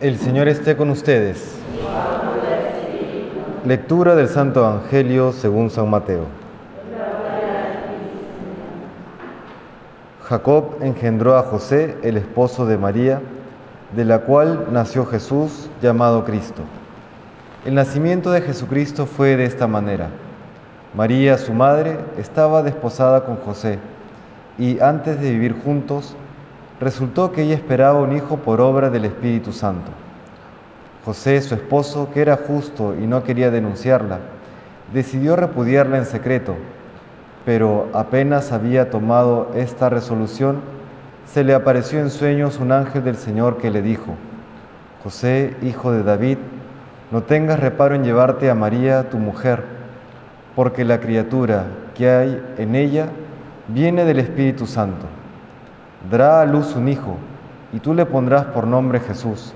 El Señor esté con ustedes. Lectura del Santo Evangelio según San Mateo. Jacob engendró a José, el esposo de María, de la cual nació Jesús llamado Cristo. El nacimiento de Jesucristo fue de esta manera. María, su madre, estaba desposada con José y antes de vivir juntos, resultó que ella esperaba un hijo por obra del Espíritu Santo. José, su esposo, que era justo y no quería denunciarla, decidió repudiarla en secreto, pero apenas había tomado esta resolución, se le apareció en sueños un ángel del Señor que le dijo, José, hijo de David, no tengas reparo en llevarte a María, tu mujer, porque la criatura que hay en ella viene del Espíritu Santo dará a luz un hijo, y tú le pondrás por nombre Jesús,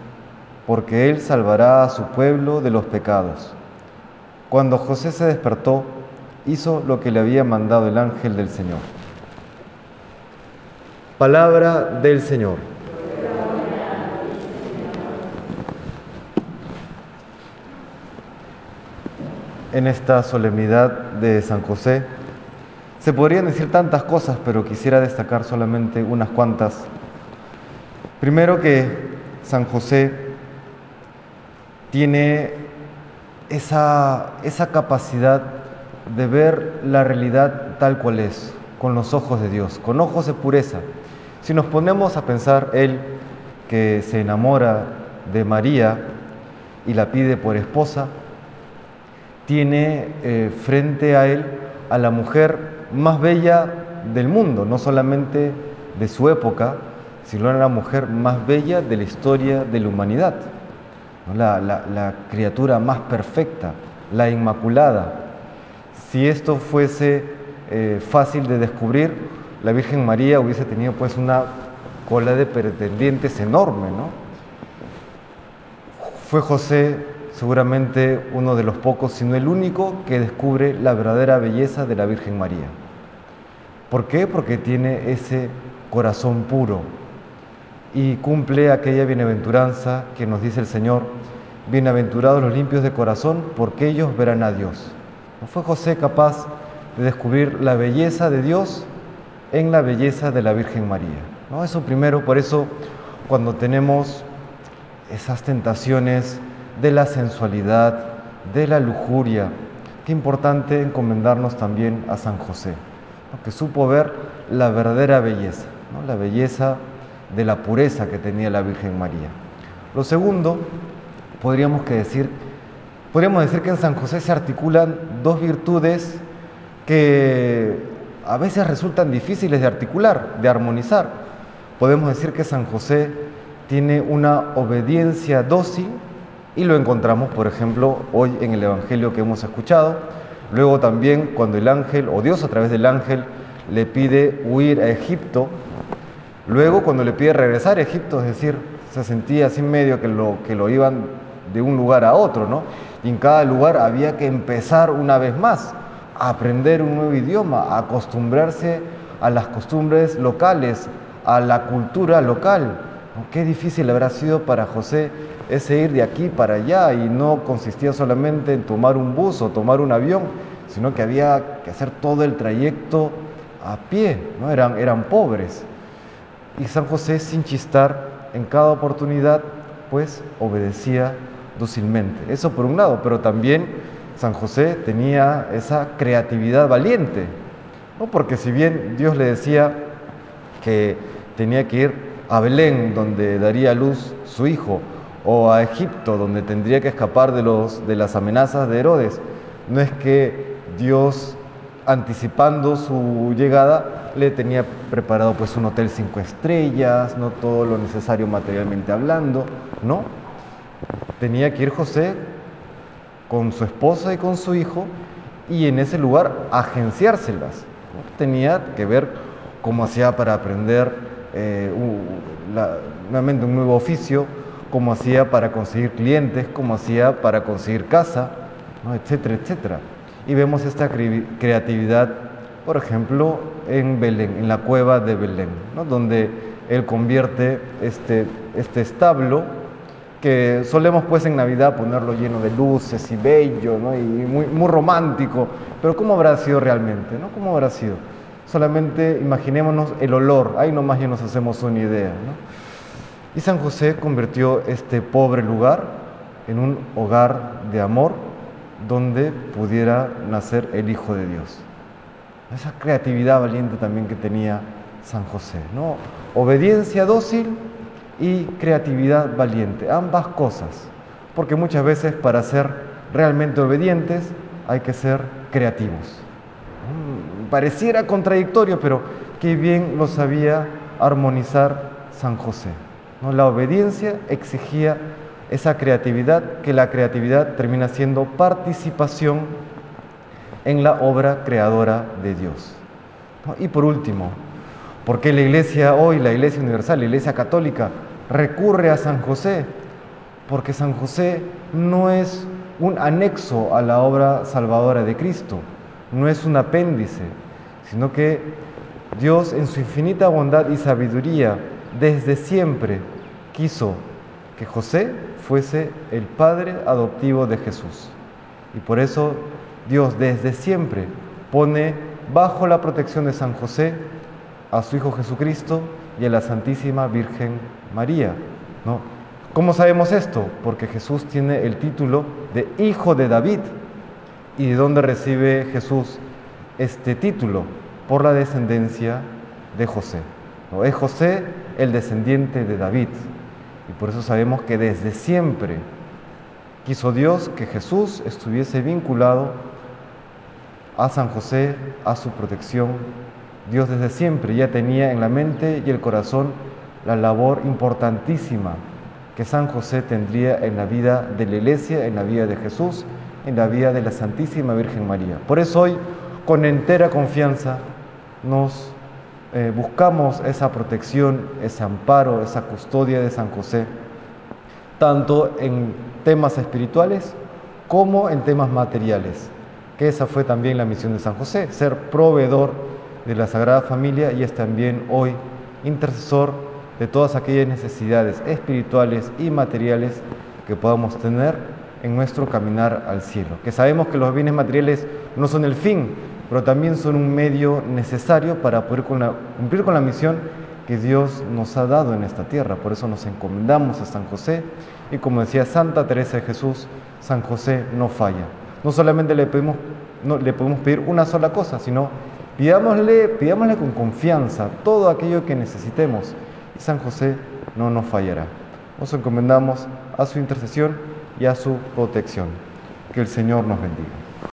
porque él salvará a su pueblo de los pecados. Cuando José se despertó, hizo lo que le había mandado el ángel del Señor. Palabra del Señor. En esta solemnidad de San José, se podrían decir tantas cosas, pero quisiera destacar solamente unas cuantas. Primero que San José tiene esa, esa capacidad de ver la realidad tal cual es, con los ojos de Dios, con ojos de pureza. Si nos ponemos a pensar, él que se enamora de María y la pide por esposa, tiene eh, frente a él a la mujer más bella del mundo, no solamente de su época, sino la mujer más bella de la historia de la humanidad, la, criatura más perfecta, la Inmaculada. Si esto fuese eh, fácil de descubrir, la Virgen María hubiese tenido pues una cola de pretendientes enorme, ¿no? Fue José seguramente uno de los pocos, sino el único, que descubre la verdadera belleza de la Virgen María. ¿Por qué? Porque tiene ese corazón puro y cumple aquella bienaventuranza que nos dice el Señor, bienaventurados los limpios de corazón, porque ellos verán a Dios. ¿No fue José capaz de descubrir la belleza de Dios en la belleza de la Virgen María? ¿No? Eso primero, por eso cuando tenemos esas tentaciones de la sensualidad, de la lujuria, qué importante encomendarnos también a San José que supo ver la verdadera belleza, la belleza de la pureza que tenía la Virgen María. Lo segundo, podríamos, que decir, podríamos decir que en San José se articulan dos virtudes que a veces resultan difíciles de articular, de armonizar. Podemos decir que San José tiene una obediencia dócil y lo encontramos, por ejemplo, hoy en el Evangelio que hemos escuchado, Luego también cuando el ángel, o Dios a través del ángel, le pide huir a Egipto, luego cuando le pide regresar a Egipto, es decir, se sentía así medio que lo, que lo iban de un lugar a otro, ¿no? Y en cada lugar había que empezar una vez más a aprender un nuevo idioma, a acostumbrarse a las costumbres locales, a la cultura local. Qué difícil habrá sido para José ese ir de aquí para allá y no consistía solamente en tomar un bus o tomar un avión, sino que había que hacer todo el trayecto a pie, ¿no? eran, eran pobres. Y San José, sin chistar, en cada oportunidad, pues obedecía dócilmente. Eso por un lado, pero también San José tenía esa creatividad valiente, ¿no? porque si bien Dios le decía que tenía que ir a Belén, donde daría luz su hijo, o a Egipto, donde tendría que escapar de, los, de las amenazas de Herodes. No es que Dios, anticipando su llegada, le tenía preparado pues un hotel cinco estrellas, no todo lo necesario materialmente hablando, no. Tenía que ir José con su esposa y con su hijo y en ese lugar agenciárselas. Tenía que ver cómo hacía para aprender eh, nuevamente un nuevo oficio, cómo hacía para conseguir clientes, cómo hacía para conseguir casa, etcétera, etcétera. Y vemos esta creatividad, por ejemplo, en Belén, en la cueva de Belén, donde él convierte este, este establo que solemos pues en Navidad ponerlo lleno de luces y bello, ¿no? y muy, muy romántico, pero ¿cómo habrá sido realmente? ¿no? ¿Cómo habrá sido? Solamente imaginémonos el olor, ahí nomás ya nos hacemos una idea. Y San José convirtió este pobre lugar en un hogar de amor donde pudiera nacer el Hijo de Dios. Esa creatividad valiente también que tenía San José, ¿no? Obediencia dócil y creatividad valiente, ambas cosas, porque muchas veces para ser realmente obedientes hay que ser creativos. Mm, pareciera contradictorio, pero qué bien lo sabía armonizar San José. ¿No? La obediencia exigía esa creatividad, que la creatividad termina siendo participación en la obra creadora de Dios. Y por último, ¿por qué la iglesia hoy, la iglesia universal, la iglesia católica, recurre a San José? Porque San José no es un anexo a la obra salvadora de Cristo, no es un apéndice, sino que Dios en su infinita bondad y sabiduría desde siempre quiso que José fuese el padre adoptivo de Jesús. Y por eso Dios desde siempre pone bajo la protección de San José a su Hijo Jesucristo y a la Santísima Virgen María. ¿no? ¿Cómo sabemos esto? Porque Jesús tiene el título de Hijo de David. ¿Y de dónde recibe Jesús este título? Por la descendencia de José. ¿no? Es José el descendiente de David. Y por eso sabemos que desde siempre quiso Dios que Jesús estuviese vinculado a San José, a su protección. Dios desde siempre ya tenía en la mente y el corazón la labor importantísima que San José tendría en la vida de la iglesia, en la vida de Jesús, en la vida de la Santísima Virgen María. Por eso hoy, con entera confianza, nos eh, buscamos esa protección, ese amparo, esa custodia de San José, tanto en temas espirituales como en temas materiales, que esa fue también la misión de San José, ser proveedor de la Sagrada Familia y es también hoy intercesor de todas aquellas necesidades espirituales y materiales que podamos tener en nuestro caminar al cielo. Que sabemos que los bienes materiales no son el fin, pero también son un medio necesario para poder cumplir con la misión que Dios nos ha dado en esta tierra. Por eso nos encomendamos a San José y como decía Santa Teresa de Jesús, San José no falla. No solamente le podemos, no, le podemos pedir una sola cosa, sino pidámosle, pidámosle con confianza todo aquello que necesitemos y San José no nos fallará. Nos encomendamos a su intercesión y a su protección. Que el Señor nos bendiga.